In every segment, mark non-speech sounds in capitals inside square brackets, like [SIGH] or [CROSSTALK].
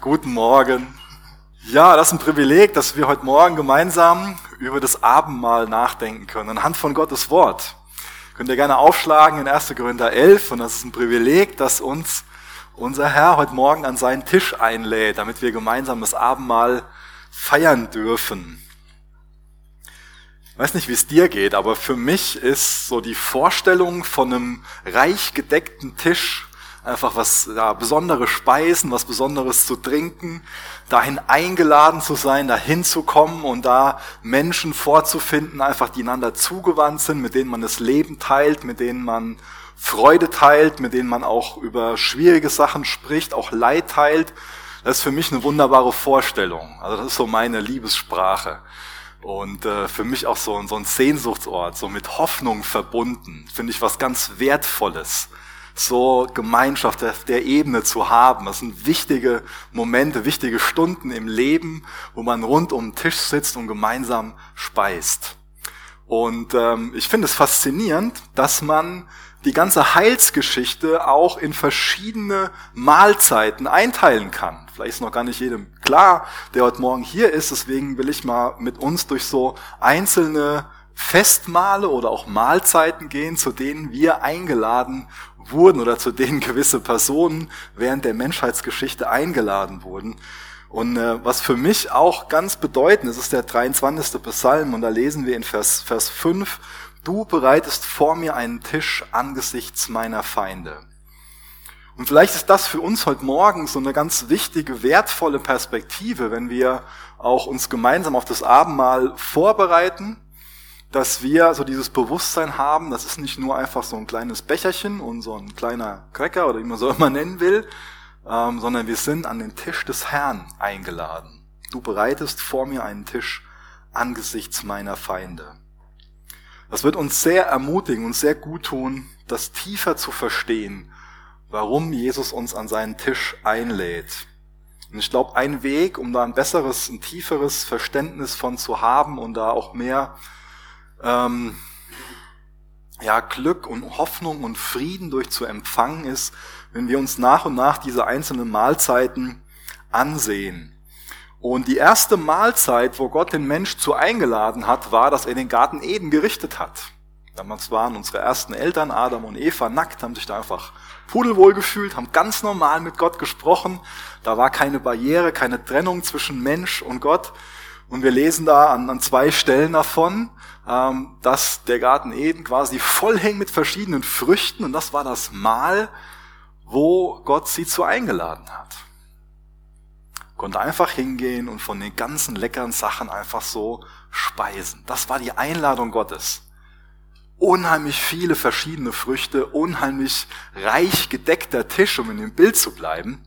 Guten Morgen. Ja, das ist ein Privileg, dass wir heute Morgen gemeinsam über das Abendmahl nachdenken können, anhand von Gottes Wort. Könnt ihr gerne aufschlagen in 1. Korinther 11 und das ist ein Privileg, dass uns unser Herr heute Morgen an seinen Tisch einlädt, damit wir gemeinsam das Abendmahl feiern dürfen. Ich weiß nicht, wie es dir geht, aber für mich ist so die Vorstellung von einem reich gedeckten Tisch einfach was ja, besondere Speisen, was Besonderes zu trinken, dahin eingeladen zu sein, dahin zu kommen und da Menschen vorzufinden, einfach die einander zugewandt sind, mit denen man das Leben teilt, mit denen man Freude teilt, mit denen man auch über schwierige Sachen spricht, auch Leid teilt. Das ist für mich eine wunderbare Vorstellung. Also das ist so meine Liebessprache. Und äh, für mich auch so, so ein Sehnsuchtsort, so mit Hoffnung verbunden, finde ich was ganz Wertvolles so Gemeinschaft der, der Ebene zu haben. Das sind wichtige Momente, wichtige Stunden im Leben, wo man rund um den Tisch sitzt und gemeinsam speist. Und ähm, ich finde es faszinierend, dass man die ganze Heilsgeschichte auch in verschiedene Mahlzeiten einteilen kann. Vielleicht ist noch gar nicht jedem klar, der heute Morgen hier ist. Deswegen will ich mal mit uns durch so einzelne Festmale oder auch Mahlzeiten gehen, zu denen wir eingeladen wurden oder zu denen gewisse Personen während der Menschheitsgeschichte eingeladen wurden. Und äh, was für mich auch ganz bedeutend ist, ist der 23. Psalm und da lesen wir in Vers, Vers 5, Du bereitest vor mir einen Tisch angesichts meiner Feinde. Und vielleicht ist das für uns heute Morgen so eine ganz wichtige, wertvolle Perspektive, wenn wir auch uns gemeinsam auf das Abendmahl vorbereiten dass wir so dieses Bewusstsein haben, das ist nicht nur einfach so ein kleines Becherchen und so ein kleiner Cracker oder wie man so immer nennen will, ähm, sondern wir sind an den Tisch des Herrn eingeladen. Du bereitest vor mir einen Tisch angesichts meiner Feinde. Das wird uns sehr ermutigen und sehr gut tun, das tiefer zu verstehen, warum Jesus uns an seinen Tisch einlädt. Und ich glaube, ein Weg, um da ein besseres, ein tieferes Verständnis von zu haben und da auch mehr ähm, ja, Glück und Hoffnung und Frieden durch zu empfangen ist, wenn wir uns nach und nach diese einzelnen Mahlzeiten ansehen. Und die erste Mahlzeit, wo Gott den Mensch zu eingeladen hat, war, dass er den Garten Eden gerichtet hat. Damals waren unsere ersten Eltern, Adam und Eva, nackt, haben sich da einfach pudelwohl gefühlt, haben ganz normal mit Gott gesprochen. Da war keine Barriere, keine Trennung zwischen Mensch und Gott. Und wir lesen da an, an zwei Stellen davon, ähm, dass der Garten Eden quasi voll hängt mit verschiedenen Früchten und das war das Mahl, wo Gott sie zu eingeladen hat. Konnte einfach hingehen und von den ganzen leckeren Sachen einfach so speisen. Das war die Einladung Gottes. Unheimlich viele verschiedene Früchte, unheimlich reich gedeckter Tisch, um in dem Bild zu bleiben.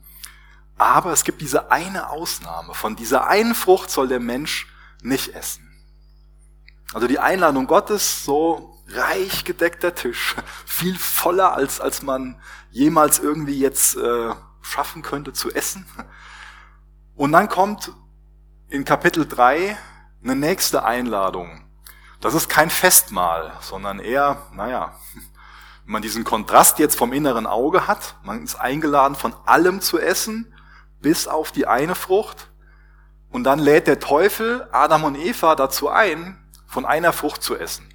Aber es gibt diese eine Ausnahme. Von dieser einen Frucht soll der Mensch nicht essen. Also die Einladung Gottes, so reich gedeckter Tisch, [LAUGHS] viel voller als, als man jemals irgendwie jetzt äh, schaffen könnte zu essen. Und dann kommt in Kapitel 3 eine nächste Einladung. Das ist kein Festmahl, sondern eher, naja, [LAUGHS] wenn man diesen Kontrast jetzt vom inneren Auge hat, man ist eingeladen, von allem zu essen, bis auf die eine Frucht. Und dann lädt der Teufel Adam und Eva dazu ein, von einer Frucht zu essen.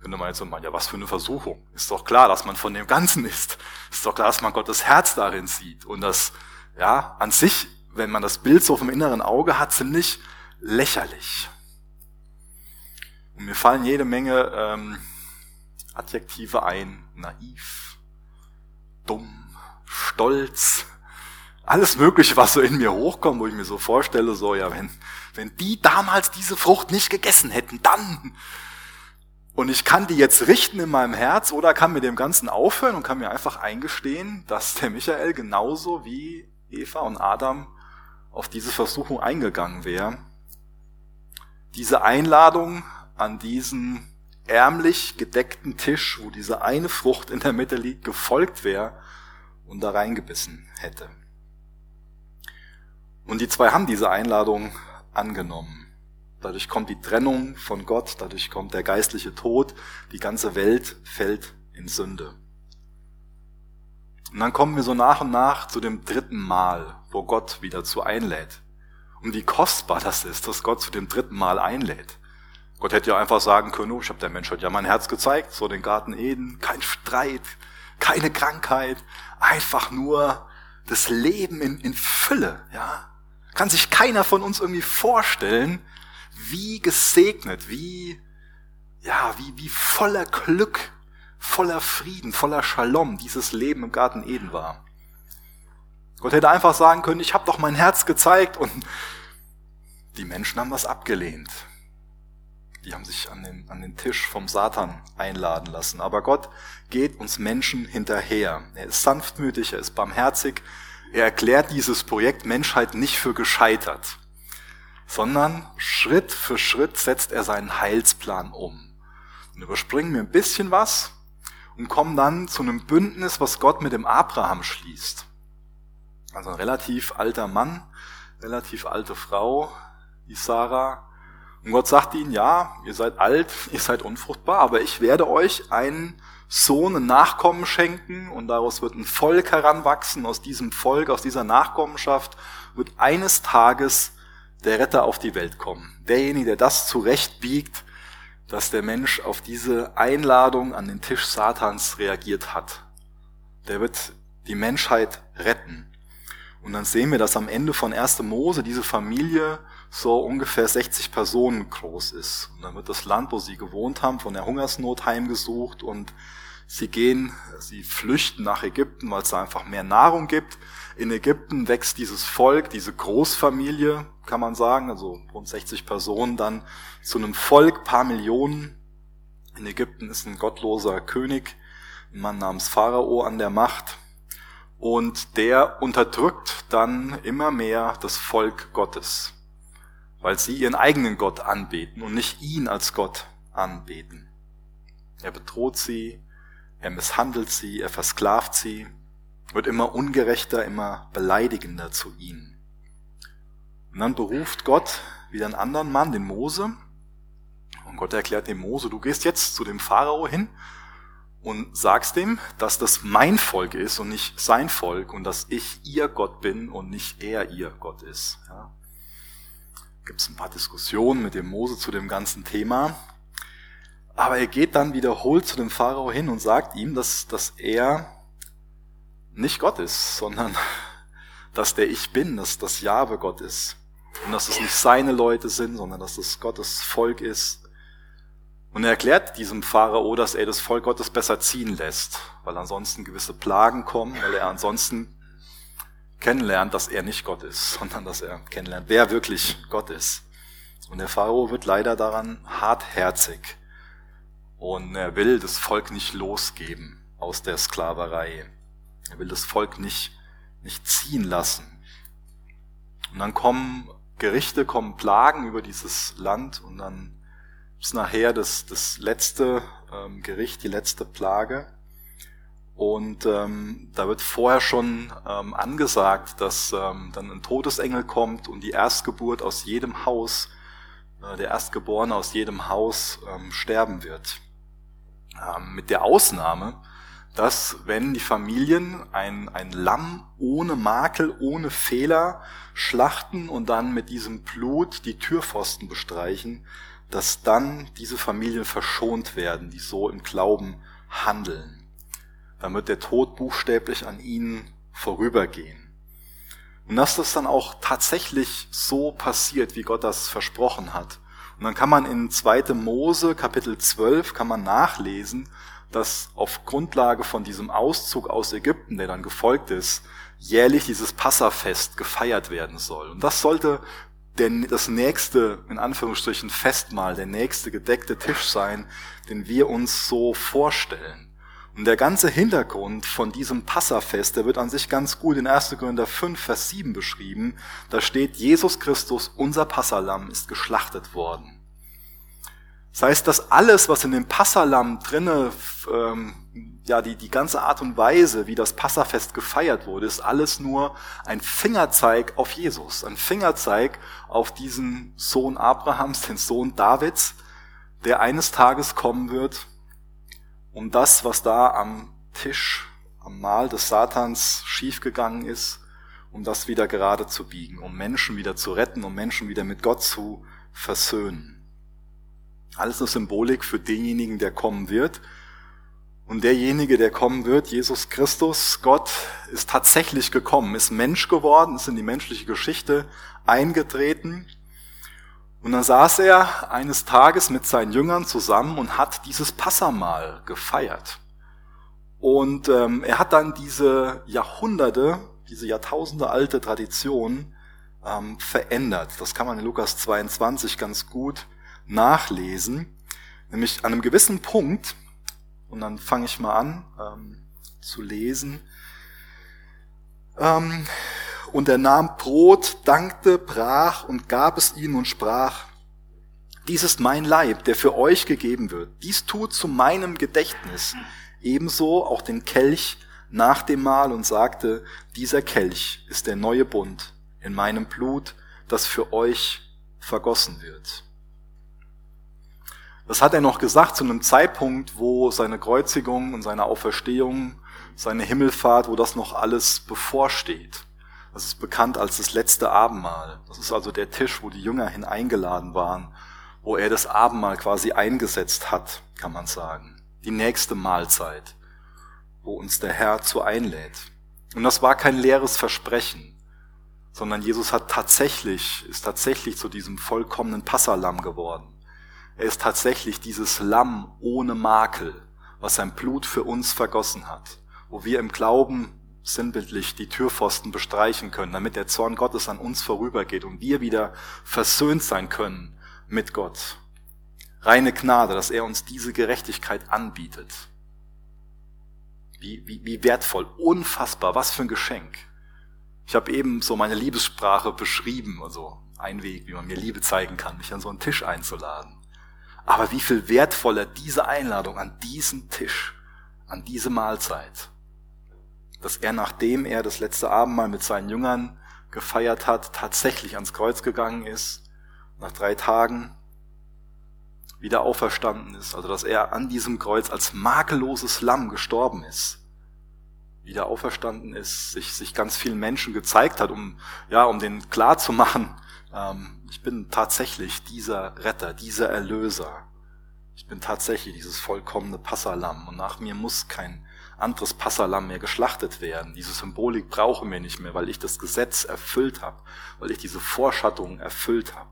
Könnte man jetzt so meinen, ja, was für eine Versuchung. Ist doch klar, dass man von dem Ganzen isst. Ist doch klar, dass man Gottes Herz darin sieht. Und das, ja, an sich, wenn man das Bild so vom inneren Auge hat, ziemlich lächerlich. Und mir fallen jede Menge ähm, Adjektive ein. Naiv, dumm, stolz, alles Mögliche, was so in mir hochkommt, wo ich mir so vorstelle, so, ja, wenn, wenn die damals diese Frucht nicht gegessen hätten, dann. Und ich kann die jetzt richten in meinem Herz oder kann mit dem Ganzen aufhören und kann mir einfach eingestehen, dass der Michael genauso wie Eva und Adam auf diese Versuchung eingegangen wäre. Diese Einladung an diesen ärmlich gedeckten Tisch, wo diese eine Frucht in der Mitte liegt, gefolgt wäre und da reingebissen hätte. Und die zwei haben diese Einladung angenommen. Dadurch kommt die Trennung von Gott, dadurch kommt der geistliche Tod, die ganze Welt fällt in Sünde. Und dann kommen wir so nach und nach zu dem dritten Mal, wo Gott wieder zu einlädt. Und wie kostbar das ist, dass Gott zu dem dritten Mal einlädt. Gott hätte ja einfach sagen können, oh, ich habe der Menschheit ja mein Herz gezeigt, so den Garten Eden, kein Streit, keine Krankheit, einfach nur das Leben in, in Fülle, ja. Kann sich keiner von uns irgendwie vorstellen, wie gesegnet, wie, ja, wie, wie voller Glück, voller Frieden, voller Shalom dieses Leben im Garten Eden war. Gott hätte einfach sagen können, ich habe doch mein Herz gezeigt und die Menschen haben das abgelehnt. Die haben sich an den, an den Tisch vom Satan einladen lassen. Aber Gott geht uns Menschen hinterher. Er ist sanftmütig, er ist barmherzig. Er erklärt dieses Projekt Menschheit nicht für gescheitert, sondern Schritt für Schritt setzt er seinen Heilsplan um. Und überspringen wir ein bisschen was und kommen dann zu einem Bündnis, was Gott mit dem Abraham schließt. Also ein relativ alter Mann, relativ alte Frau, die Sarah, und Gott sagt ihnen, ja, ihr seid alt, [LAUGHS] ihr seid unfruchtbar, aber ich werde euch einen Sohn, einen Nachkommen schenken und daraus wird ein Volk heranwachsen. Aus diesem Volk, aus dieser Nachkommenschaft wird eines Tages der Retter auf die Welt kommen. Derjenige, der das zurechtbiegt, dass der Mensch auf diese Einladung an den Tisch Satans reagiert hat. Der wird die Menschheit retten. Und dann sehen wir, dass am Ende von 1. Mose diese Familie so ungefähr 60 Personen groß ist. Und dann wird das Land, wo sie gewohnt haben, von der Hungersnot heimgesucht und sie gehen, sie flüchten nach Ägypten, weil es da einfach mehr Nahrung gibt. In Ägypten wächst dieses Volk, diese Großfamilie, kann man sagen, also rund 60 Personen, dann zu einem Volk, paar Millionen. In Ägypten ist ein gottloser König, ein Mann namens Pharao an der Macht. Und der unterdrückt dann immer mehr das Volk Gottes weil sie ihren eigenen Gott anbeten und nicht ihn als Gott anbeten. Er bedroht sie, er misshandelt sie, er versklavt sie, wird immer ungerechter, immer beleidigender zu ihnen. Und dann beruft Gott wieder einen anderen Mann, den Mose, und Gott erklärt dem Mose, du gehst jetzt zu dem Pharao hin und sagst dem, dass das mein Volk ist und nicht sein Volk und dass ich ihr Gott bin und nicht er ihr Gott ist. Ja gibt es ein paar Diskussionen mit dem Mose zu dem ganzen Thema. Aber er geht dann wiederholt zu dem Pharao hin und sagt ihm, dass, dass er nicht Gott ist, sondern [LAUGHS] dass der Ich Bin, dass das Jahwe Gott ist. Und dass es nicht seine Leute sind, sondern dass es Gottes Volk ist. Und er erklärt diesem Pharao, dass er das Volk Gottes besser ziehen lässt, weil ansonsten gewisse Plagen kommen, weil er ansonsten kennenlernt, dass er nicht Gott ist, [LAUGHS] sondern dass er kennenlernt, wer wirklich Gott ist. Und der Pharao wird leider daran hartherzig und er will das Volk nicht losgeben aus der Sklaverei. Er will das Volk nicht, nicht ziehen lassen. Und dann kommen Gerichte, kommen Plagen über dieses Land und dann ist nachher das, das letzte ähm, Gericht, die letzte Plage. Und ähm, da wird vorher schon ähm, angesagt, dass ähm, dann ein Todesengel kommt und die Erstgeburt aus jedem Haus, äh, der Erstgeborene aus jedem Haus ähm, sterben wird. Ähm, mit der Ausnahme, dass wenn die Familien ein, ein Lamm ohne Makel, ohne Fehler schlachten und dann mit diesem Blut die Türpfosten bestreichen, dass dann diese Familien verschont werden, die so im Glauben handeln dann wird der Tod buchstäblich an ihnen vorübergehen. Und dass das dann auch tatsächlich so passiert, wie Gott das versprochen hat. Und dann kann man in 2. Mose Kapitel 12 kann man nachlesen, dass auf Grundlage von diesem Auszug aus Ägypten, der dann gefolgt ist, jährlich dieses Passafest gefeiert werden soll. Und das sollte der, das nächste, in Anführungsstrichen, Festmahl, der nächste gedeckte Tisch sein, den wir uns so vorstellen. Und der ganze Hintergrund von diesem Passafest, der wird an sich ganz gut in 1. Korinther 5, Vers 7 beschrieben. Da steht, Jesus Christus, unser Passalam, ist geschlachtet worden. Das heißt, dass alles, was in dem Passalam drinne, ähm, ja, die, die ganze Art und Weise, wie das Passafest gefeiert wurde, ist alles nur ein Fingerzeig auf Jesus. Ein Fingerzeig auf diesen Sohn Abrahams, den Sohn Davids, der eines Tages kommen wird um das, was da am Tisch, am Mahl des Satans schiefgegangen ist, um das wieder gerade zu biegen, um Menschen wieder zu retten, um Menschen wieder mit Gott zu versöhnen. Alles eine Symbolik für denjenigen, der kommen wird. Und derjenige, der kommen wird, Jesus Christus, Gott, ist tatsächlich gekommen, ist Mensch geworden, ist in die menschliche Geschichte eingetreten. Und dann saß er eines Tages mit seinen Jüngern zusammen und hat dieses Passamal gefeiert. Und ähm, er hat dann diese Jahrhunderte, diese Jahrtausende alte Tradition ähm, verändert. Das kann man in Lukas 22 ganz gut nachlesen. Nämlich an einem gewissen Punkt, und dann fange ich mal an ähm, zu lesen, ähm, und er nahm Brot, dankte, brach und gab es ihnen und sprach, dies ist mein Leib, der für euch gegeben wird. Dies tut zu meinem Gedächtnis. Ebenso auch den Kelch nach dem Mahl und sagte, dieser Kelch ist der neue Bund in meinem Blut, das für euch vergossen wird. Das hat er noch gesagt zu einem Zeitpunkt, wo seine Kreuzigung und seine Auferstehung, seine Himmelfahrt, wo das noch alles bevorsteht. Das ist bekannt als das letzte Abendmahl. Das ist also der Tisch, wo die Jünger hineingeladen waren, wo er das Abendmahl quasi eingesetzt hat, kann man sagen. Die nächste Mahlzeit, wo uns der Herr zu einlädt. Und das war kein leeres Versprechen sondern Jesus hat tatsächlich, ist tatsächlich zu diesem vollkommenen Passalam geworden. Er ist tatsächlich dieses Lamm ohne Makel, was sein Blut für uns vergossen hat, wo wir im Glauben sinnbildlich die Türpfosten bestreichen können, damit der Zorn Gottes an uns vorübergeht und wir wieder versöhnt sein können mit Gott. Reine Gnade, dass er uns diese Gerechtigkeit anbietet. Wie, wie, wie wertvoll, unfassbar, was für ein Geschenk. Ich habe eben so meine Liebessprache beschrieben, also ein Weg, wie man mir Liebe zeigen kann, mich an so einen Tisch einzuladen. Aber wie viel wertvoller diese Einladung an diesen Tisch, an diese Mahlzeit, dass er, nachdem er das letzte Abendmahl mit seinen Jüngern gefeiert hat, tatsächlich ans Kreuz gegangen ist, nach drei Tagen wieder auferstanden ist, also dass er an diesem Kreuz als makelloses Lamm gestorben ist wieder auferstanden ist, sich, sich ganz vielen Menschen gezeigt hat, um, ja, um den klar zu machen, ähm, ich bin tatsächlich dieser Retter, dieser Erlöser. Ich bin tatsächlich dieses vollkommene Passalam und nach mir muss kein anderes Passalam mehr geschlachtet werden. Diese Symbolik brauchen wir nicht mehr, weil ich das Gesetz erfüllt habe, weil ich diese Vorschattung erfüllt habe.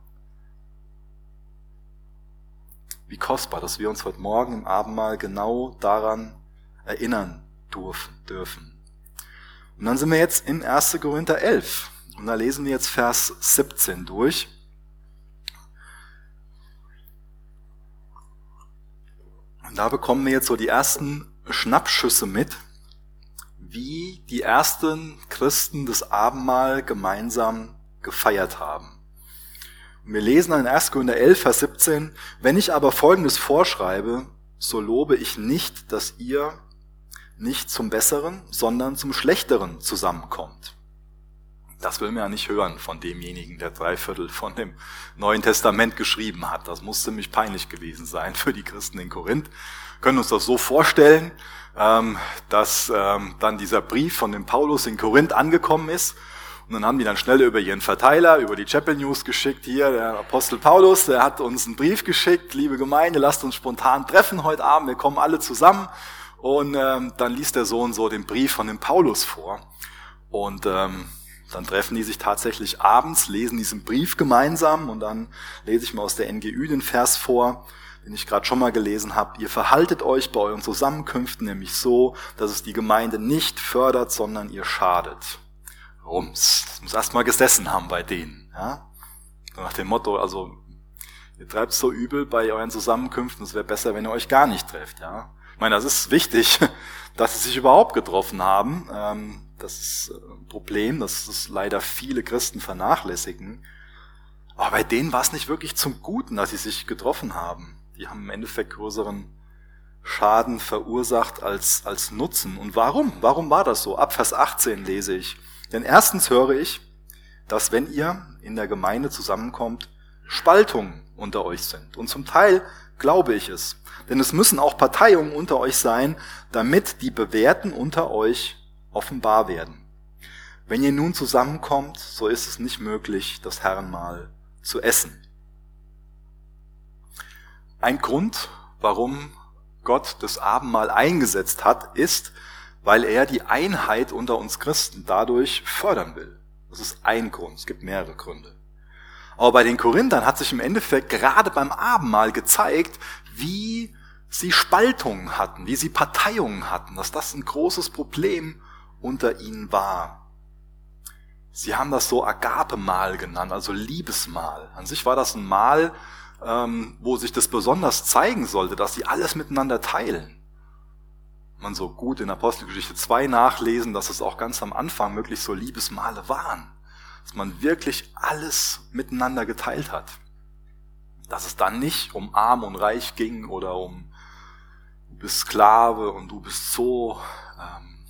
Wie kostbar, dass wir uns heute Morgen im Abendmahl genau daran erinnern dürfen. Und dann sind wir jetzt in 1. Korinther 11. Und da lesen wir jetzt Vers 17 durch. Und da bekommen wir jetzt so die ersten Schnappschüsse mit, wie die ersten Christen das Abendmahl gemeinsam gefeiert haben. Wir lesen dann in 1. Korinther 11, Vers 17, wenn ich aber Folgendes vorschreibe, so lobe ich nicht, dass ihr nicht zum Besseren, sondern zum Schlechteren zusammenkommt. Das will man ja nicht hören von demjenigen, der drei Viertel von dem Neuen Testament geschrieben hat. Das muss ziemlich peinlich gewesen sein für die Christen in Korinth. Können uns das so vorstellen, ähm, dass ähm, dann dieser Brief von dem Paulus in Korinth angekommen ist. Und dann haben die dann schnell über ihren Verteiler, über die Chapel News geschickt, hier, der Apostel Paulus, der hat uns einen Brief geschickt, liebe Gemeinde, lasst uns spontan treffen heute Abend, wir kommen alle zusammen. Und ähm, dann liest der Sohn so den Brief von dem Paulus vor. Und ähm, dann treffen die sich tatsächlich abends, lesen diesen Brief gemeinsam. Und dann lese ich mal aus der NGÜ den Vers vor, den ich gerade schon mal gelesen habe. Ihr verhaltet euch bei euren Zusammenkünften nämlich so, dass es die Gemeinde nicht fördert, sondern ihr schadet. Rums. Das muss erstmal gesessen haben bei denen. Ja? Nach dem Motto, also ihr treibt so übel bei euren Zusammenkünften, es wäre besser, wenn ihr euch gar nicht trefft. Ja? Ich meine, das ist wichtig, [LAUGHS] dass sie sich überhaupt getroffen haben. Ähm, das ist ein Problem, dass es leider viele Christen vernachlässigen. Aber bei denen war es nicht wirklich zum Guten, dass sie sich getroffen haben. Die haben im Endeffekt größeren Schaden verursacht als, als Nutzen. Und warum? Warum war das so? Ab Vers 18 lese ich. Denn erstens höre ich, dass wenn ihr in der Gemeinde zusammenkommt, Spaltungen unter euch sind. Und zum Teil glaube ich es. Denn es müssen auch Parteiungen unter euch sein, damit die Bewährten unter euch offenbar werden. wenn ihr nun zusammenkommt, so ist es nicht möglich, das Herrenmahl zu essen. Ein Grund, warum Gott das Abendmahl eingesetzt hat, ist, weil er die Einheit unter uns Christen dadurch fördern will. Das ist ein Grund. Es gibt mehrere Gründe. Aber bei den Korinthern hat sich im Endeffekt gerade beim Abendmahl gezeigt, wie sie Spaltungen hatten, wie sie Parteiungen hatten, dass das ein großes Problem unter ihnen war. Sie haben das so Agape-Mahl genannt, also Liebesmahl. An sich war das ein Mahl, ähm, wo sich das besonders zeigen sollte, dass sie alles miteinander teilen. Man so gut in Apostelgeschichte 2 nachlesen, dass es auch ganz am Anfang wirklich so Liebesmale waren. Dass man wirklich alles miteinander geteilt hat. Dass es dann nicht um arm und reich ging oder um du bist Sklave und du bist so. Ähm,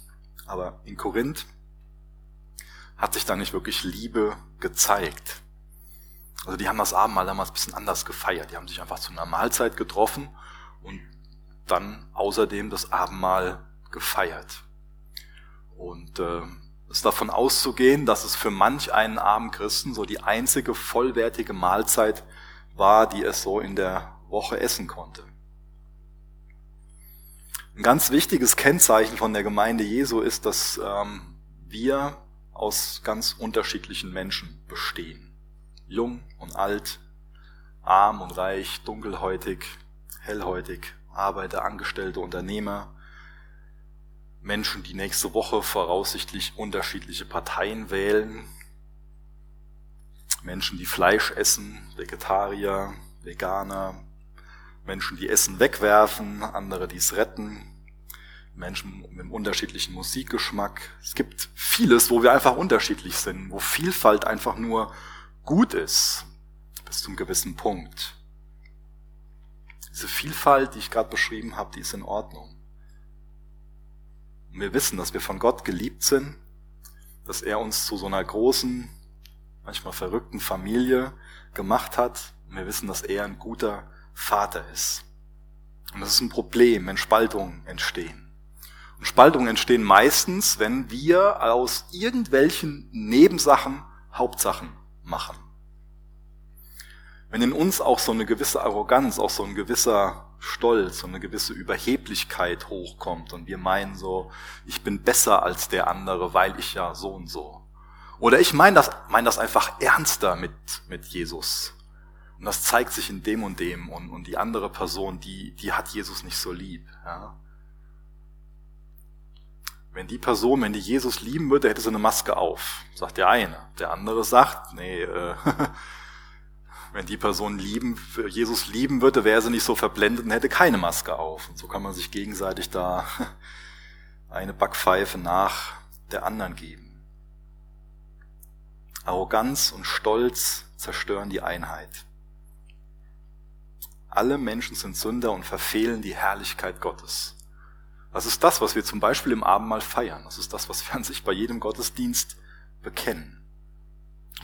aber in Korinth hat sich da nicht wirklich Liebe gezeigt. Also die haben das Abendmahl damals ein bisschen anders gefeiert. Die haben sich einfach zu einer Mahlzeit getroffen und dann außerdem das Abendmahl gefeiert. Und äh, ist davon auszugehen, dass es für manch einen armen Christen so die einzige vollwertige Mahlzeit war, die es so in der Woche essen konnte. Ein ganz wichtiges Kennzeichen von der Gemeinde Jesu ist, dass ähm, wir aus ganz unterschiedlichen Menschen bestehen. Jung und alt, arm und reich, dunkelhäutig, hellhäutig, Arbeiter, Angestellte, Unternehmer, Menschen, die nächste Woche voraussichtlich unterschiedliche Parteien wählen, Menschen, die Fleisch essen, Vegetarier, Veganer, Menschen, die Essen wegwerfen, andere, die es retten, Menschen mit einem unterschiedlichen Musikgeschmack. Es gibt vieles, wo wir einfach unterschiedlich sind, wo Vielfalt einfach nur gut ist, bis zum gewissen Punkt. Diese Vielfalt, die ich gerade beschrieben habe, die ist in Ordnung. Und wir wissen, dass wir von Gott geliebt sind, dass er uns zu so einer großen, manchmal verrückten Familie gemacht hat. Und wir wissen, dass er ein guter Vater ist. Und das ist ein Problem, wenn Spaltungen entstehen. Und Spaltungen entstehen meistens, wenn wir aus irgendwelchen Nebensachen Hauptsachen machen wenn in uns auch so eine gewisse Arroganz, auch so ein gewisser Stolz und eine gewisse Überheblichkeit hochkommt und wir meinen so, ich bin besser als der andere, weil ich ja so und so. Oder ich meine das, meine das einfach ernster mit, mit Jesus. Und das zeigt sich in dem und dem und, und die andere Person, die, die hat Jesus nicht so lieb. Ja? Wenn die Person, wenn die Jesus lieben würde, hätte sie eine Maske auf, sagt der eine. Der andere sagt, nee, äh, [LAUGHS] wenn die Person lieben, Jesus lieben würde, wäre sie nicht so verblendet und hätte keine Maske auf. Und so kann man sich gegenseitig da [LAUGHS] eine Backpfeife nach der anderen geben. Arroganz und Stolz zerstören die Einheit. Alle Menschen sind Sünder und verfehlen die Herrlichkeit Gottes. Das ist das, was wir zum Beispiel im Abendmahl feiern. Das ist das, was wir an sich bei jedem Gottesdienst bekennen.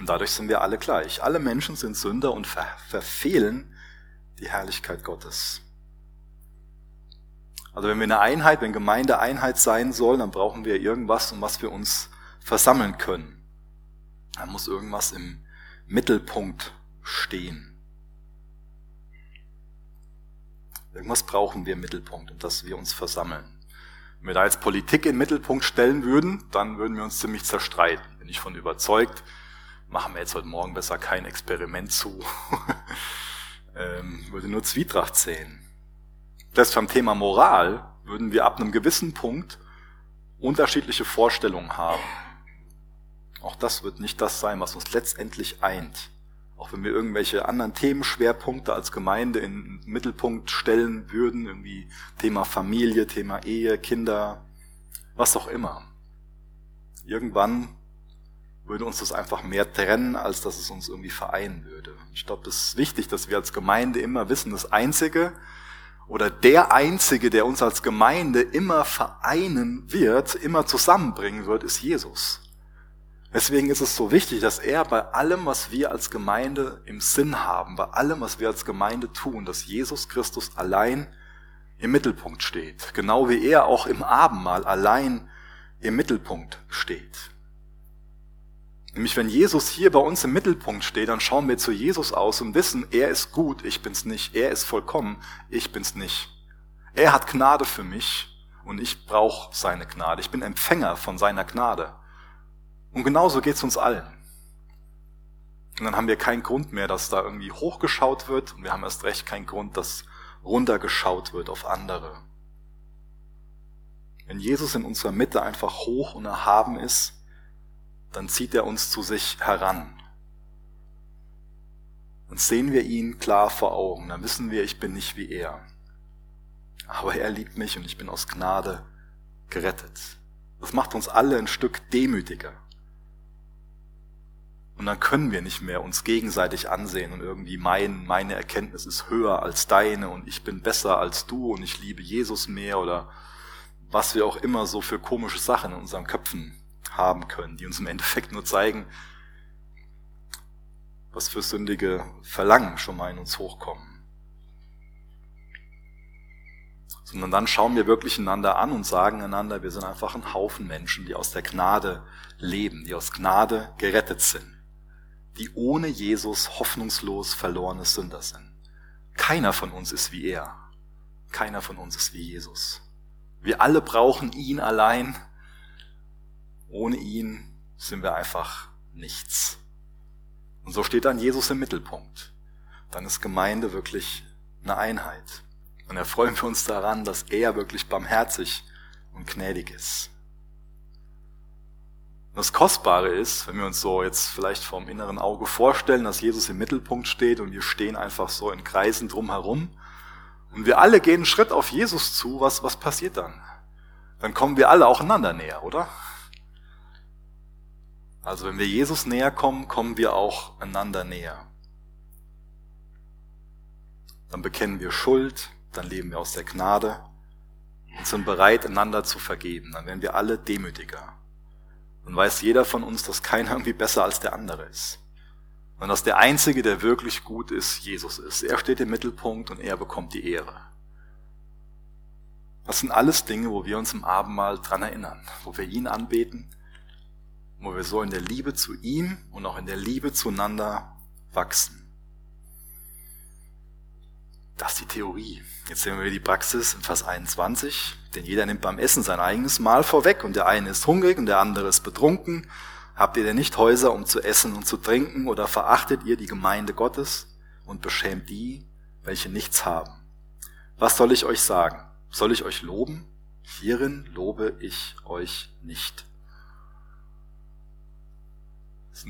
Und dadurch sind wir alle gleich. Alle Menschen sind Sünder und ver verfehlen die Herrlichkeit Gottes. Also wenn wir eine Einheit, wenn Gemeinde Einheit sein soll, dann brauchen wir irgendwas, um was wir uns versammeln können. Da muss irgendwas im Mittelpunkt stehen. Irgendwas brauchen wir im Mittelpunkt, um dass wir uns versammeln. Wenn wir da jetzt Politik in Mittelpunkt stellen würden, dann würden wir uns ziemlich zerstreiten. Bin ich von überzeugt, machen wir jetzt heute Morgen besser kein Experiment zu. [LAUGHS] ähm, würde nur Zwietracht sehen. Das beim Thema Moral würden wir ab einem gewissen Punkt unterschiedliche Vorstellungen haben. Auch das wird nicht das sein, was uns letztendlich eint. Auch wenn wir irgendwelche anderen Themenschwerpunkte als Gemeinde in den Mittelpunkt stellen würden, irgendwie Thema Familie, Thema Ehe, Kinder, was auch immer. Irgendwann würde uns das einfach mehr trennen, als dass es uns irgendwie vereinen würde. Ich glaube, das ist wichtig, dass wir als Gemeinde immer wissen, das Einzige oder der Einzige, der uns als Gemeinde immer vereinen wird, immer zusammenbringen wird, ist Jesus. Deswegen ist es so wichtig, dass er bei allem, was wir als Gemeinde im Sinn haben, bei allem, was wir als Gemeinde tun, dass Jesus Christus allein im Mittelpunkt steht. Genau wie er auch im Abendmahl allein im Mittelpunkt steht. Nämlich wenn Jesus hier bei uns im Mittelpunkt steht, dann schauen wir zu Jesus aus und wissen, er ist gut, ich bin's nicht. Er ist vollkommen, ich bin's nicht. Er hat Gnade für mich und ich brauche seine Gnade. Ich bin Empfänger von seiner Gnade. Und genauso geht's uns allen. Und dann haben wir keinen Grund mehr, dass da irgendwie hochgeschaut wird und wir haben erst recht keinen Grund, dass runtergeschaut wird auf andere. Wenn Jesus in unserer Mitte einfach hoch und erhaben ist, dann zieht er uns zu sich heran. Dann sehen wir ihn klar vor Augen, dann wissen wir, ich bin nicht wie er. Aber er liebt mich und ich bin aus Gnade gerettet. Das macht uns alle ein Stück demütiger. Und dann können wir nicht mehr uns gegenseitig ansehen und irgendwie meinen, meine Erkenntnis ist höher als deine und ich bin besser als du und ich liebe Jesus mehr oder was wir auch immer so für komische Sachen in unseren Köpfen haben können, die uns im Endeffekt nur zeigen, was für sündige Verlangen schon mal in uns hochkommen. Sondern dann schauen wir wirklich einander an und sagen einander, wir sind einfach ein Haufen Menschen, die aus der Gnade leben, die aus Gnade gerettet sind, die ohne Jesus hoffnungslos verlorene Sünder sind. Keiner von uns ist wie er. Keiner von uns ist wie Jesus. Wir alle brauchen ihn allein ohne ihn sind wir einfach nichts. Und so steht dann Jesus im Mittelpunkt. Dann ist Gemeinde wirklich eine Einheit. Und erfreuen wir uns daran, dass er wirklich barmherzig und gnädig ist. Das Kostbare ist, wenn wir uns so jetzt vielleicht vom inneren Auge vorstellen, dass Jesus im Mittelpunkt steht und wir stehen einfach so in Kreisen drumherum und wir alle gehen einen Schritt auf Jesus zu, was, was passiert dann? Dann kommen wir alle auch einander näher, oder? Also wenn wir Jesus näher kommen, kommen wir auch einander näher. Dann bekennen wir Schuld, dann leben wir aus der Gnade und sind bereit, einander zu vergeben. Dann werden wir alle demütiger. Dann weiß jeder von uns, dass keiner irgendwie besser als der andere ist. Und dass der Einzige, der wirklich gut ist, Jesus ist. Er steht im Mittelpunkt und er bekommt die Ehre. Das sind alles Dinge, wo wir uns im Abendmahl dran erinnern, wo wir ihn anbeten wo wir so in der Liebe zu ihm und auch in der Liebe zueinander wachsen. Das ist die Theorie. Jetzt sehen wir die Praxis in Vers 21. Denn jeder nimmt beim Essen sein eigenes Mahl vorweg und der eine ist hungrig und der andere ist betrunken. Habt ihr denn nicht Häuser, um zu essen und zu trinken oder verachtet ihr die Gemeinde Gottes und beschämt die, welche nichts haben? Was soll ich euch sagen? Soll ich euch loben? Hierin lobe ich euch nicht.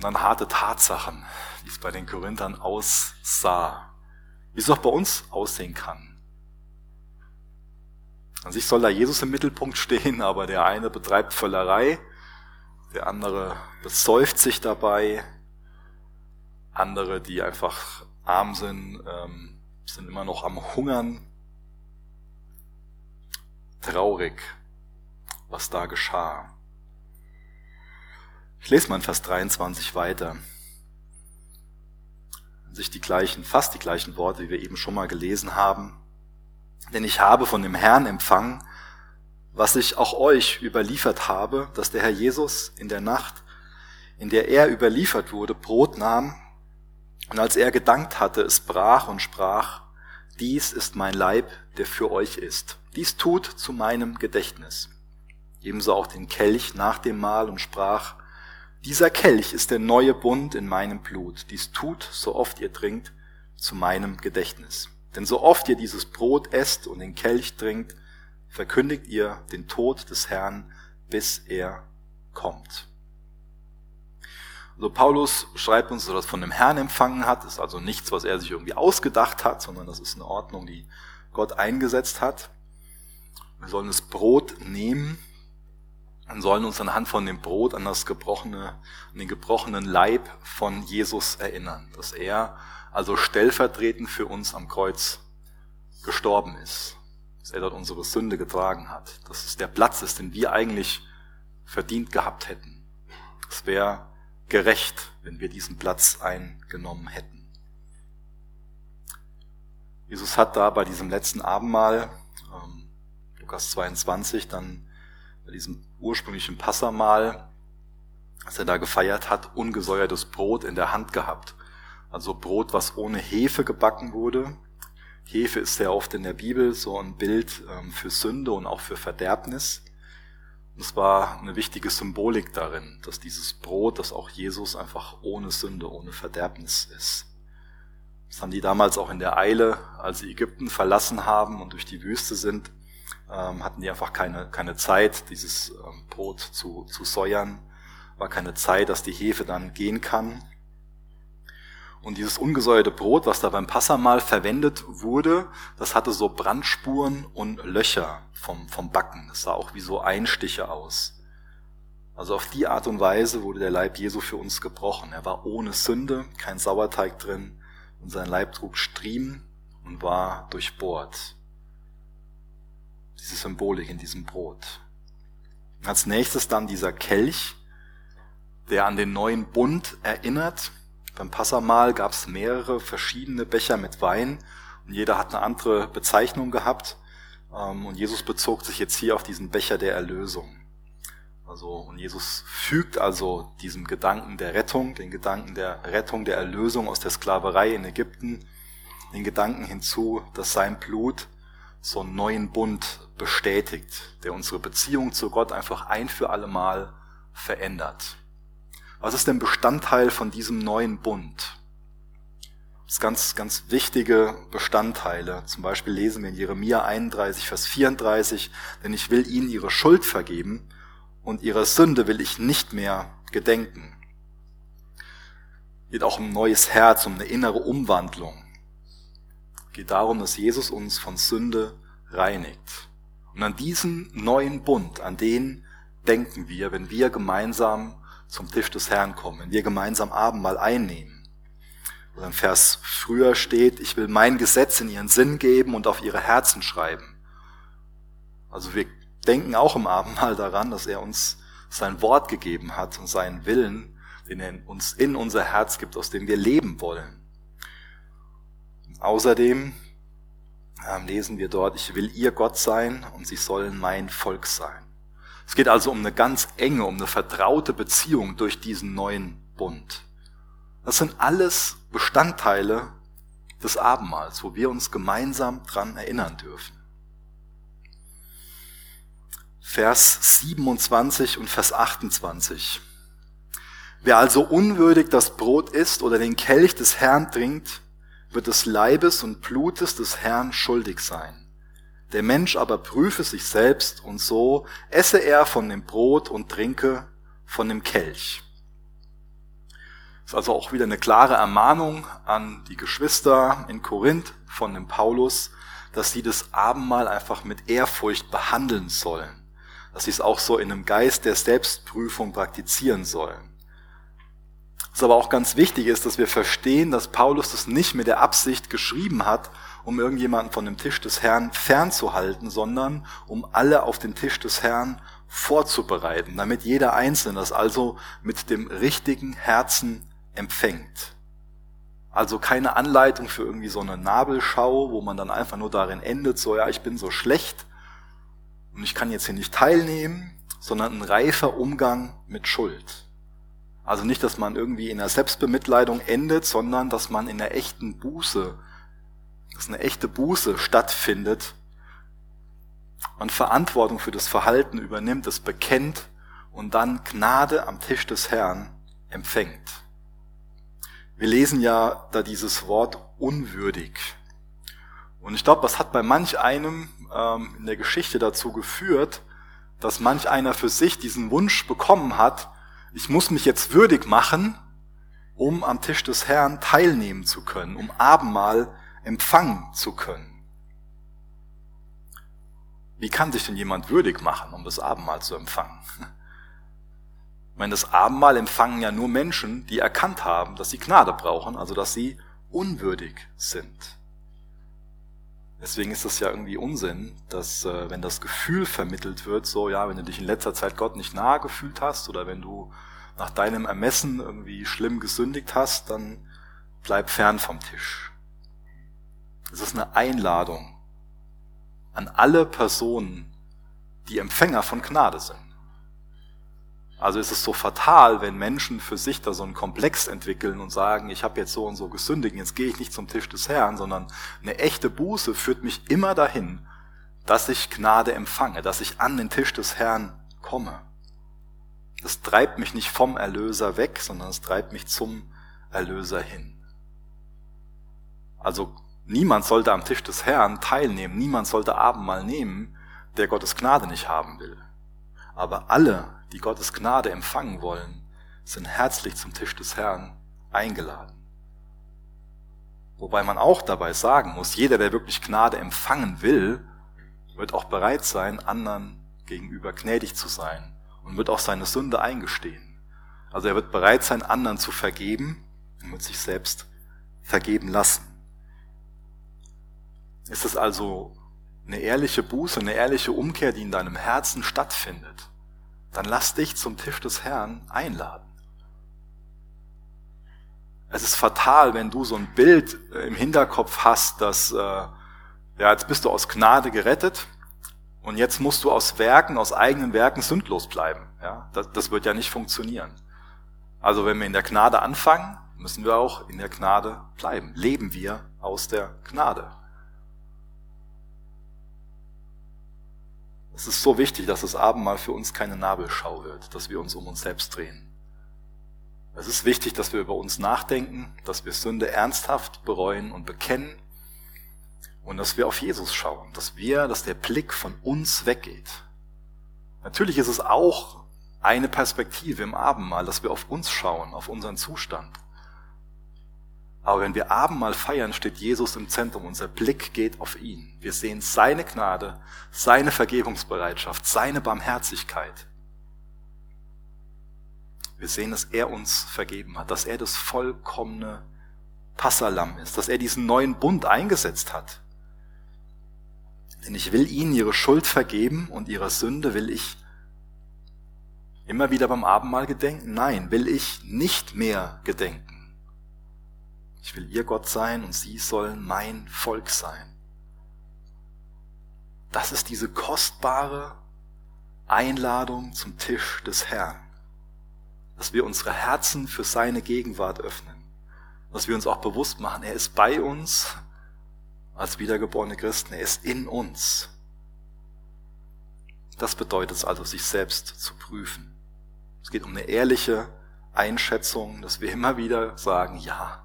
Dann harte Tatsachen, wie es bei den Korinthern aussah. Wie es auch bei uns aussehen kann. An sich soll da Jesus im Mittelpunkt stehen, [LAUGHS] aber der eine betreibt Völlerei, der andere besäuft sich dabei, andere, die einfach arm sind, ähm, sind immer noch am Hungern. Traurig, was da geschah. Ich lese mal in Vers 23 weiter. Sich die gleichen, fast die gleichen Worte, wie wir eben schon mal gelesen haben. Denn ich habe von dem Herrn empfangen, was ich auch euch überliefert habe, dass der Herr Jesus in der Nacht, in der er überliefert wurde, Brot nahm und als er gedankt hatte, es brach und sprach, dies ist mein Leib, der für euch ist. Dies tut zu meinem Gedächtnis. Ebenso auch den Kelch nach dem Mahl und sprach, dieser Kelch ist der neue Bund in meinem Blut. Dies tut, so oft ihr trinkt, zu meinem Gedächtnis. Denn so oft ihr dieses Brot esst und den Kelch trinkt, verkündigt ihr den Tod des Herrn, bis er kommt. Also Paulus schreibt uns, dass er das von dem Herrn empfangen hat. Ist also nichts, was er sich irgendwie ausgedacht hat, sondern das ist eine Ordnung, die Gott eingesetzt hat. Wir sollen das Brot nehmen und sollen uns anhand von dem Brot an das gebrochene, an den gebrochenen Leib von Jesus erinnern, dass er also stellvertretend für uns am Kreuz gestorben ist, dass er dort unsere Sünde getragen hat, dass es der Platz ist, den wir eigentlich verdient gehabt hätten. Es wäre gerecht, wenn wir diesen Platz eingenommen hätten. Jesus hat da bei diesem letzten Abendmahl, ähm, Lukas 22, dann bei diesem ursprünglichen Passamal als er da gefeiert hat, ungesäuertes Brot in der Hand gehabt. Also Brot, was ohne Hefe gebacken wurde. Hefe ist sehr oft in der Bibel so ein Bild ähm, für Sünde und auch für Verderbnis. Es war eine wichtige Symbolik darin, dass dieses Brot, dass auch Jesus einfach ohne Sünde, ohne Verderbnis ist. Das haben die damals auch in der Eile, als sie Ägypten verlassen haben und durch die Wüste sind, ähm, hatten die einfach keine, keine Zeit, dieses ähm, Brot zu, zu säuern. War keine Zeit, dass die Hefe dann gehen kann. Und dieses ungesäuerte Brot, was da beim Passamal verwendet wurde, das hatte so Brandspuren und Löcher vom, vom Backen. Das sah auch wie so Einstiche aus. Also auf die Art und Weise wurde der Leib Jesu für uns gebrochen. Er war ohne Sünde, kein Sauerteig drin und sein Leib trug Striemen und war durchbohrt. Diese Symbolik in diesem Brot. Als nächstes dann dieser Kelch, der an den neuen Bund erinnert, beim Passamal gab es mehrere verschiedene Becher mit Wein und jeder hat eine andere Bezeichnung gehabt. Ähm, und Jesus bezog sich jetzt hier auf diesen Becher der Erlösung. Also, und Jesus fügt also diesem Gedanken der Rettung, den Gedanken der Rettung, der Erlösung aus der Sklaverei in Ägypten, den Gedanken hinzu, dass sein Blut so einen neuen Bund bestätigt, der unsere Beziehung zu Gott einfach ein für alle Mal verändert. Was ist denn Bestandteil von diesem neuen Bund? Das sind ganz, ganz wichtige Bestandteile. Zum Beispiel lesen wir in Jeremia 31, Vers 34, denn ich will ihnen ihre Schuld vergeben und ihre Sünde will ich nicht mehr gedenken. Geht auch um ein neues Herz, um eine innere Umwandlung. Geht darum, dass Jesus uns von Sünde reinigt. Und an diesen neuen Bund, an den denken wir, wenn wir gemeinsam zum Tisch des Herrn kommen, wenn wir gemeinsam Abendmahl einnehmen. Oder ein Vers früher steht, ich will mein Gesetz in ihren Sinn geben und auf ihre Herzen schreiben. Also wir denken auch im Abendmahl daran, dass er uns sein Wort gegeben hat und seinen Willen, den er uns in unser Herz gibt, aus dem wir leben wollen. außerdem ähm, lesen wir dort, ich will ihr Gott sein und sie sollen mein Volk sein. Es geht also um eine ganz enge, um eine vertraute Beziehung durch diesen neuen Bund. Das sind alles Bestandteile des Abendmahls, wo wir uns gemeinsam dran erinnern dürfen. Vers 27 und Vers 28. Wer also unwürdig das Brot isst oder den Kelch des Herrn trinkt, wird des Leibes und Blutes des Herrn schuldig sein. Der Mensch aber prüfe sich selbst und so esse er von dem Brot und trinke von dem Kelch. Ist also auch wieder eine klare Ermahnung an die Geschwister in Korinth von dem Paulus, dass sie das Abendmahl einfach mit Ehrfurcht behandeln sollen. Dass sie es auch so in einem Geist der Selbstprüfung praktizieren sollen. Was aber auch ganz wichtig ist, dass wir verstehen, dass Paulus das nicht mit der Absicht geschrieben hat, um irgendjemanden von dem Tisch des Herrn fernzuhalten, sondern um alle auf den Tisch des Herrn vorzubereiten, damit jeder Einzelne das also mit dem richtigen Herzen empfängt. Also keine Anleitung für irgendwie so eine Nabelschau, wo man dann einfach nur darin endet, so ja, ich bin so schlecht und ich kann jetzt hier nicht teilnehmen, sondern ein reifer Umgang mit Schuld. Also nicht, dass man irgendwie in der Selbstbemitleidung endet, sondern dass man in der echten Buße dass eine echte Buße stattfindet, man Verantwortung für das Verhalten übernimmt, es bekennt und dann Gnade am Tisch des Herrn empfängt. Wir lesen ja da dieses Wort unwürdig. Und ich glaube, das hat bei manch einem ähm, in der Geschichte dazu geführt, dass manch einer für sich diesen Wunsch bekommen hat, ich muss mich jetzt würdig machen, um am Tisch des Herrn teilnehmen zu können, um Abendmahl empfangen zu können. Wie kann sich denn jemand würdig machen, um das Abendmahl zu empfangen? Ich meine, das Abendmahl empfangen ja nur Menschen, die erkannt haben, dass sie Gnade brauchen, also dass sie unwürdig sind. Deswegen ist das ja irgendwie Unsinn, dass äh, wenn das Gefühl vermittelt wird, so ja, wenn du dich in letzter Zeit Gott nicht nahe gefühlt hast oder wenn du nach deinem Ermessen irgendwie schlimm gesündigt hast, dann bleib fern vom Tisch. Es ist eine Einladung an alle Personen, die Empfänger von Gnade sind. Also ist es so fatal, wenn Menschen für sich da so einen Komplex entwickeln und sagen, ich habe jetzt so und so gesündigt, jetzt gehe ich nicht zum Tisch des Herrn, sondern eine echte Buße führt mich immer dahin, dass ich Gnade empfange, dass ich an den Tisch des Herrn komme. Das treibt mich nicht vom Erlöser weg, sondern es treibt mich zum Erlöser hin. Also niemand sollte am Tisch des Herrn teilnehmen, niemand sollte Abendmahl nehmen, der Gottes Gnade nicht haben will. Aber alle, die Gottes Gnade empfangen wollen, sind herzlich zum Tisch des Herrn eingeladen. Wobei man auch dabei sagen muss, jeder, der wirklich Gnade empfangen will, wird auch bereit sein, anderen gegenüber gnädig zu sein und wird auch seine Sünde eingestehen. Also er wird bereit sein, anderen zu vergeben und wird sich selbst vergeben lassen. Ist es also eine ehrliche Buße, eine ehrliche Umkehr, die in deinem Herzen stattfindet, dann lass dich zum Tisch des Herrn einladen. Es ist fatal, wenn du so ein Bild äh, im Hinterkopf hast, dass, äh, ja, jetzt bist du aus Gnade gerettet und jetzt musst du aus Werken, aus eigenen Werken sündlos bleiben. Ja, das, das wird ja nicht funktionieren. Also wenn wir in der Gnade anfangen, müssen wir auch in der Gnade bleiben. Leben wir aus der Gnade. Es ist so wichtig, dass das Abendmahl für uns keine Nabelschau wird, dass wir uns um uns selbst drehen. Es ist wichtig, dass wir über uns nachdenken, dass wir Sünde ernsthaft bereuen und bekennen und dass wir auf Jesus schauen, dass wir, dass der Blick von uns weggeht. Natürlich ist es auch eine Perspektive im Abendmahl, dass wir auf uns schauen, auf unseren Zustand. Aber wenn wir Abendmahl feiern, steht Jesus im Zentrum. Unser Blick geht auf ihn. Wir sehen seine Gnade, seine Vergebungsbereitschaft, seine Barmherzigkeit. Wir sehen, dass er uns vergeben hat, dass er das vollkommene Passalam ist, dass er diesen neuen Bund eingesetzt hat. Denn ich will ihnen ihre Schuld vergeben und ihrer Sünde will ich immer wieder beim Abendmahl gedenken? Nein, will ich nicht mehr gedenken. Ich will ihr Gott sein und sie sollen mein Volk sein. Das ist diese kostbare Einladung zum Tisch des Herrn. Dass wir unsere Herzen für seine Gegenwart öffnen. Dass wir uns auch bewusst machen, er ist bei uns als wiedergeborene Christen, er ist in uns. Das bedeutet es also, sich selbst zu prüfen. Es geht um eine ehrliche Einschätzung, dass wir immer wieder sagen, ja,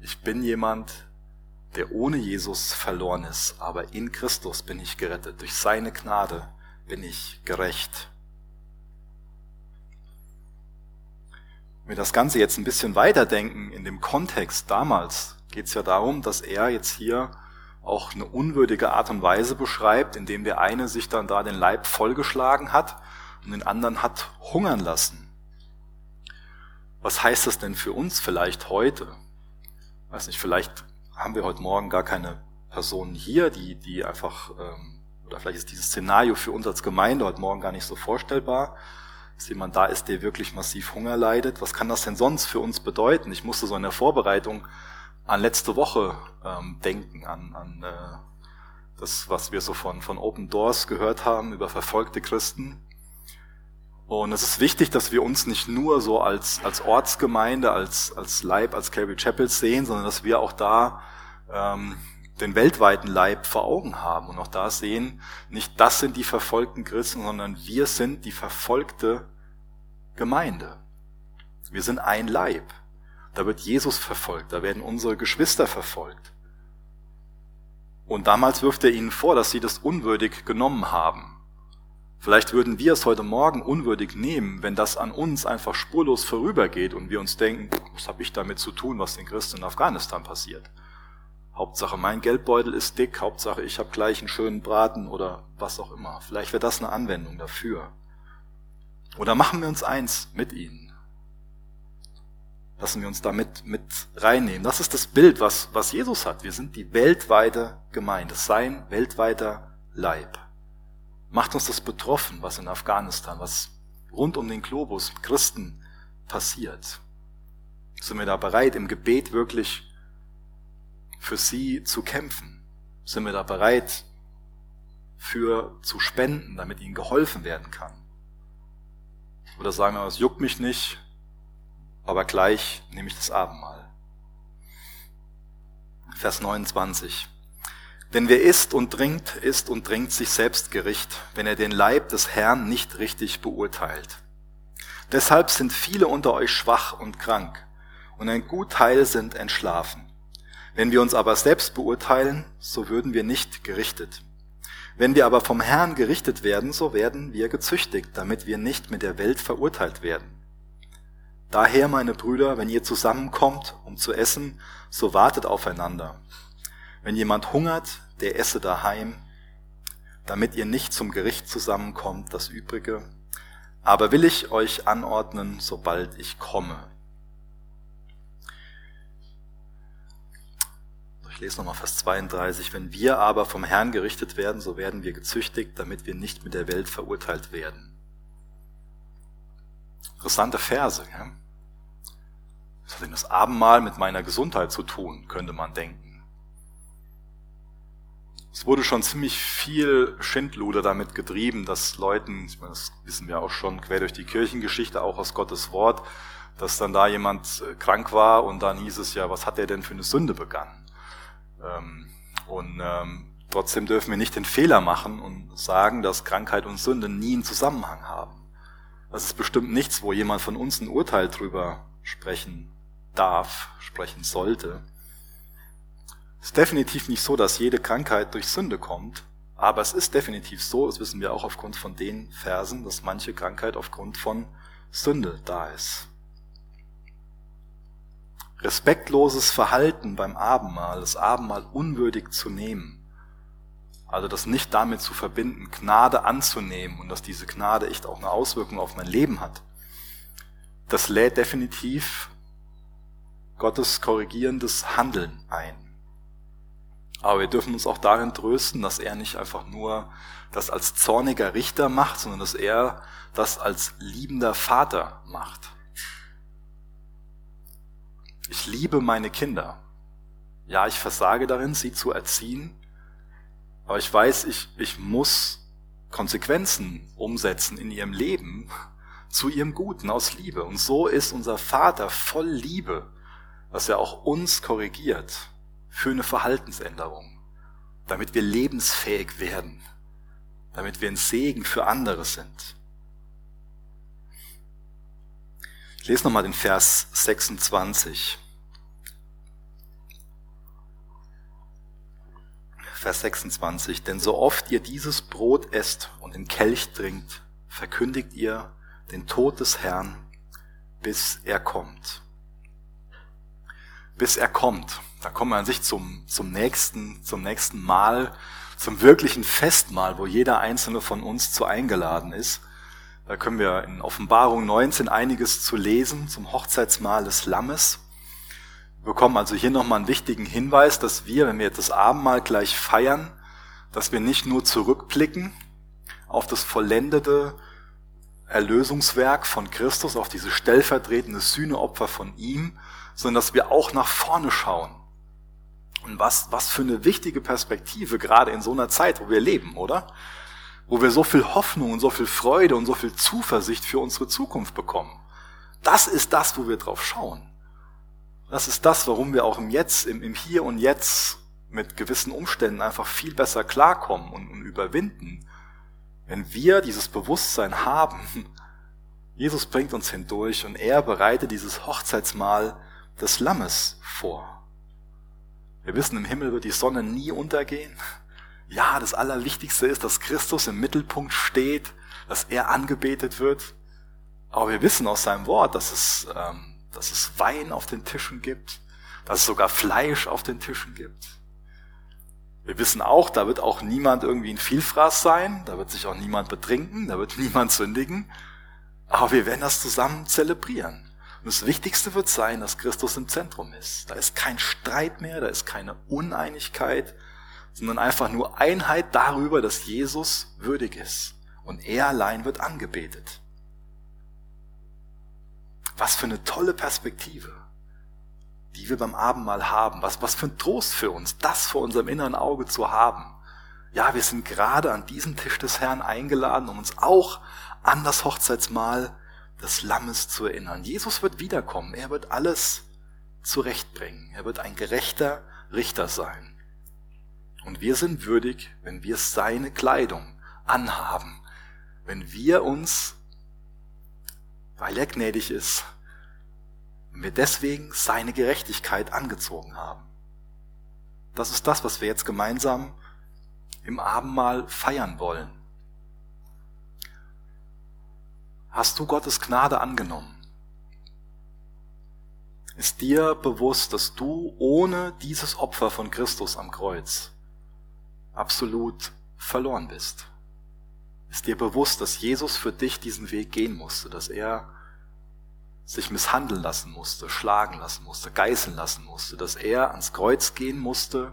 ich bin jemand, der ohne Jesus verloren ist, aber in Christus bin ich gerettet. Durch seine Gnade bin ich gerecht. Wenn wir das Ganze jetzt ein bisschen weiterdenken, in dem Kontext damals geht es ja darum, dass er jetzt hier auch eine unwürdige Art und Weise beschreibt, indem der eine sich dann da den Leib vollgeschlagen hat und den anderen hat hungern lassen. Was heißt das denn für uns vielleicht heute? Weiß nicht, vielleicht haben wir heute Morgen gar keine Personen hier, die, die einfach, ähm, oder vielleicht ist dieses Szenario für uns als Gemeinde heute Morgen gar nicht so vorstellbar, dass jemand da ist, der wirklich massiv Hunger leidet. Was kann das denn sonst für uns bedeuten? Ich musste so in der Vorbereitung an letzte Woche ähm, denken, an, an äh, das, was wir so von, von Open Doors gehört haben über verfolgte Christen. Und es ist wichtig, dass wir uns nicht nur so als, als Ortsgemeinde, als, als Leib, als Calvary Chapel sehen, sondern dass wir auch da ähm, den weltweiten Leib vor Augen haben und auch da sehen, nicht das sind die verfolgten Christen, sondern wir sind die verfolgte Gemeinde. Wir sind ein Leib. Da wird Jesus verfolgt, da werden unsere Geschwister verfolgt. Und damals wirft er ihnen vor, dass sie das unwürdig genommen haben. Vielleicht würden wir es heute Morgen unwürdig nehmen, wenn das an uns einfach spurlos vorübergeht und wir uns denken, was habe ich damit zu tun, was den Christen in Afghanistan passiert? Hauptsache mein Geldbeutel ist dick, Hauptsache ich habe gleich einen schönen Braten oder was auch immer. Vielleicht wäre das eine Anwendung dafür. Oder machen wir uns eins mit ihnen. Lassen wir uns damit mit reinnehmen. Das ist das Bild, was, was Jesus hat. Wir sind die weltweite Gemeinde, sein weltweiter Leib. Macht uns das betroffen, was in Afghanistan, was rund um den Globus Christen passiert? Sind wir da bereit, im Gebet wirklich für sie zu kämpfen? Sind wir da bereit, für zu spenden, damit ihnen geholfen werden kann? Oder sagen wir, es juckt mich nicht, aber gleich nehme ich das Abendmahl. Vers 29. Denn wer isst und trinkt, isst und trinkt sich selbst Gericht, wenn er den Leib des Herrn nicht richtig beurteilt. Deshalb sind viele unter euch schwach und krank, und ein Gutteil sind entschlafen. Wenn wir uns aber selbst beurteilen, so würden wir nicht gerichtet. Wenn wir aber vom Herrn gerichtet werden, so werden wir gezüchtigt, damit wir nicht mit der Welt verurteilt werden. Daher, meine Brüder, wenn ihr zusammenkommt, um zu essen, so wartet aufeinander. Wenn jemand hungert, der esse daheim, damit ihr nicht zum Gericht zusammenkommt, das Übrige. Aber will ich euch anordnen, sobald ich komme. Ich lese nochmal Vers 32. Wenn wir aber vom Herrn gerichtet werden, so werden wir gezüchtigt, damit wir nicht mit der Welt verurteilt werden. Interessante Verse. Ja? Was hat denn das Abendmahl mit meiner Gesundheit zu tun, könnte man denken. Es wurde schon ziemlich viel Schindluder damit getrieben, dass Leuten, ich meine, das wissen wir auch schon quer durch die Kirchengeschichte, auch aus Gottes Wort, dass dann da jemand äh, krank war und dann hieß es ja, was hat er denn für eine Sünde begangen? Ähm, und ähm, trotzdem dürfen wir nicht den Fehler machen und sagen, dass Krankheit und Sünde nie einen Zusammenhang haben. Das ist bestimmt nichts, wo jemand von uns ein Urteil drüber sprechen darf, sprechen sollte. Es ist definitiv nicht so, dass jede Krankheit durch Sünde kommt, aber es ist definitiv so, das wissen wir auch aufgrund von den Versen, dass manche Krankheit aufgrund von Sünde da ist. Respektloses Verhalten beim Abendmahl, das Abendmahl unwürdig zu nehmen, also das nicht damit zu verbinden, Gnade anzunehmen und dass diese Gnade echt auch eine Auswirkung auf mein Leben hat, das lädt definitiv Gottes korrigierendes Handeln ein. Aber wir dürfen uns auch darin trösten, dass er nicht einfach nur das als zorniger Richter macht, sondern dass er das als liebender Vater macht. Ich liebe meine Kinder. Ja, ich versage darin, sie zu erziehen, aber ich weiß, ich, ich muss Konsequenzen umsetzen in ihrem Leben zu ihrem Guten aus Liebe. Und so ist unser Vater voll Liebe, dass er auch uns korrigiert für eine Verhaltensänderung, damit wir lebensfähig werden, damit wir ein Segen für andere sind. Ich lese nochmal den Vers 26. Vers 26. Denn so oft ihr dieses Brot esst und den Kelch trinkt, verkündigt ihr den Tod des Herrn, bis er kommt. Bis er kommt. Da kommen wir an sich zum, zum nächsten, zum nächsten Mal, zum wirklichen Festmahl, wo jeder einzelne von uns zu eingeladen ist. Da können wir in Offenbarung 19 einiges zu lesen zum Hochzeitsmahl des Lammes. Wir bekommen also hier nochmal einen wichtigen Hinweis, dass wir, wenn wir jetzt das Abendmahl gleich feiern, dass wir nicht nur zurückblicken auf das vollendete Erlösungswerk von Christus, auf diese stellvertretende Sühneopfer von ihm, sondern dass wir auch nach vorne schauen. Und was, was für eine wichtige Perspektive, gerade in so einer Zeit, wo wir leben, oder? wo wir so viel Hoffnung und so viel Freude und so viel Zuversicht für unsere Zukunft bekommen. Das ist das, wo wir drauf schauen. Das ist das, warum wir auch im Jetzt, im, im Hier und Jetzt mit gewissen Umständen einfach viel besser klarkommen und, und überwinden. Wenn wir dieses Bewusstsein haben, [LAUGHS] Jesus bringt uns hindurch und er bereitet dieses Hochzeitsmahl des Lammes vor. Wir wissen, im Himmel wird die Sonne nie untergehen ja, das Allerwichtigste ist, dass Christus im Mittelpunkt steht, dass er angebetet wird. Aber wir wissen aus seinem Wort, dass es, ähm, dass es Wein auf den Tischen gibt, dass es sogar Fleisch auf den Tischen gibt. Wir wissen auch, da wird auch niemand irgendwie ein Vielfraß sein, da wird sich auch niemand betrinken, da wird [LAUGHS] niemand sündigen. Aber wir werden das zusammen zelebrieren. Und das Wichtigste wird sein, dass Christus im Zentrum ist. Da ist kein Streit mehr, da ist keine Uneinigkeit, sondern einfach nur Einheit darüber, dass Jesus würdig ist und er allein wird angebetet. Was für eine tolle Perspektive, die wir beim Abendmahl haben. Was, was für ein Trost für uns, das vor unserem inneren Auge zu haben. Ja, wir sind gerade an diesen Tisch des Herrn eingeladen, um uns auch an das Hochzeitsmahl des Lammes zu erinnern. Jesus wird wiederkommen. Er wird alles zurechtbringen. Er wird ein gerechter Richter sein. Und wir sind würdig, wenn wir seine Kleidung anhaben, wenn wir uns, weil er gnädig ist, wenn wir deswegen seine Gerechtigkeit angezogen haben. Das ist das, was wir jetzt gemeinsam im Abendmahl feiern wollen. Hast du Gottes Gnade angenommen? Ist dir bewusst, dass du ohne dieses Opfer von Christus am Kreuz absolut verloren bist? Ist dir bewusst, dass Jesus für dich diesen Weg gehen musste, dass er sich misshandeln lassen musste, schlagen lassen musste, geißeln lassen musste, dass er ans Kreuz gehen musste,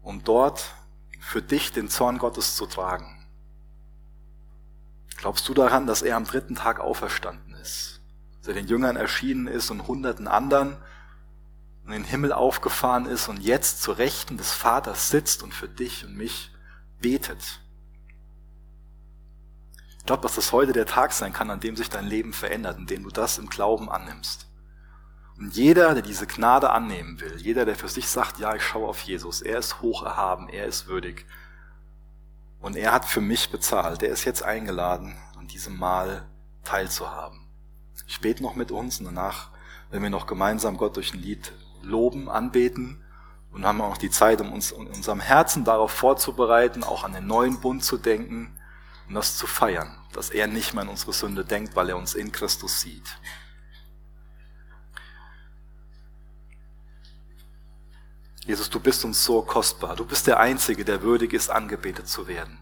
um dort für dich den Zorn Gottes zu tragen? Glaubst du daran, dass er am dritten Tag auferstanden ist? Dass er den Jüngern erschienen ist und hunderten anderen in den Himmel aufgefahren ist und jetzt zur Rechten des Vaters sitzt und für dich und mich betet? Ich glaube, dass das heute der Tag sein kann, an dem sich dein Leben verändert, in dem du das im Glauben annimmst. Und jeder, der diese Gnade annehmen will, jeder, der für sich sagt, ja, ich schaue auf Jesus, er ist hoch erhaben, er ist würdig. Und er hat für mich bezahlt, der ist jetzt eingeladen, an diesem Mahl teilzuhaben. Ich bete noch mit uns und danach, wenn wir noch gemeinsam Gott durch ein Lied loben, anbeten und haben auch noch die Zeit, um uns in unserem Herzen darauf vorzubereiten, auch an den neuen Bund zu denken, und das zu feiern, dass er nicht mehr an unsere Sünde denkt, weil er uns in Christus sieht. Jesus, du bist uns so kostbar. Du bist der Einzige, der würdig ist, angebetet zu werden.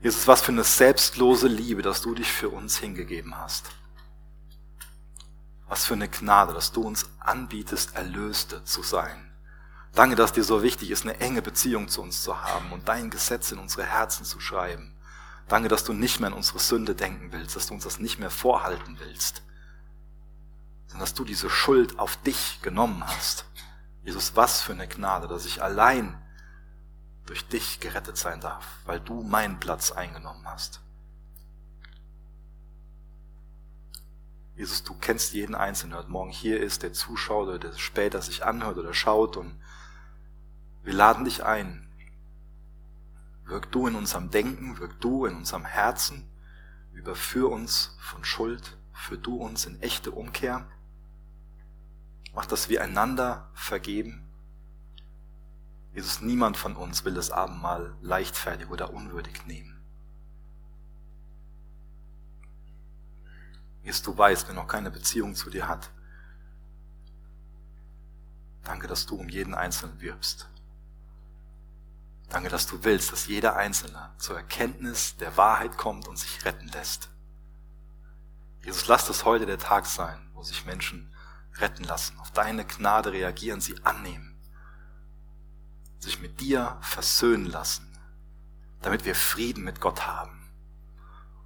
Jesus, was für eine selbstlose Liebe, dass du dich für uns hingegeben hast. Was für eine Gnade, dass du uns anbietest, Erlöste zu sein. Danke, dass dir so wichtig ist, eine enge Beziehung zu uns zu haben und dein Gesetz in unsere Herzen zu schreiben. Danke, dass du nicht mehr an unsere Sünde denken willst, dass du uns das nicht mehr vorhalten willst, sondern dass du diese Schuld auf dich genommen hast. Jesus, was für eine Gnade, dass ich allein durch dich gerettet sein darf, weil du meinen Platz eingenommen hast. Jesus, du kennst jeden Einzelnen, der heute Morgen hier ist, der zuschaut oder der später sich anhört oder schaut und wir laden dich ein, Wirk du in unserem Denken, wirk du in unserem Herzen, überführ uns von Schuld, führ du uns in echte Umkehr. Mach, dass wir einander vergeben. Jesus, niemand von uns will das Abendmahl leichtfertig oder unwürdig nehmen. Jesus, du weißt, wer noch keine Beziehung zu dir hat. Danke, dass du um jeden Einzelnen wirbst. Danke, dass du willst, dass jeder Einzelne zur Erkenntnis der Wahrheit kommt und sich retten lässt. Jesus, lass das heute der Tag sein, wo sich Menschen retten lassen, auf deine Gnade reagieren, sie annehmen, sich mit dir versöhnen lassen, damit wir Frieden mit Gott haben.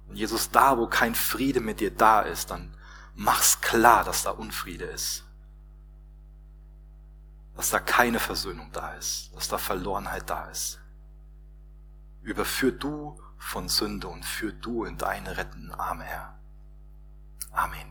Und Jesus, da wo kein Friede mit dir da ist, dann mach's klar, dass da Unfriede ist. Dass da keine Versöhnung da ist, dass da Verlorenheit da ist. Überführ du von Sünde und führ du in deine rettenden Arme, Herr. Amen.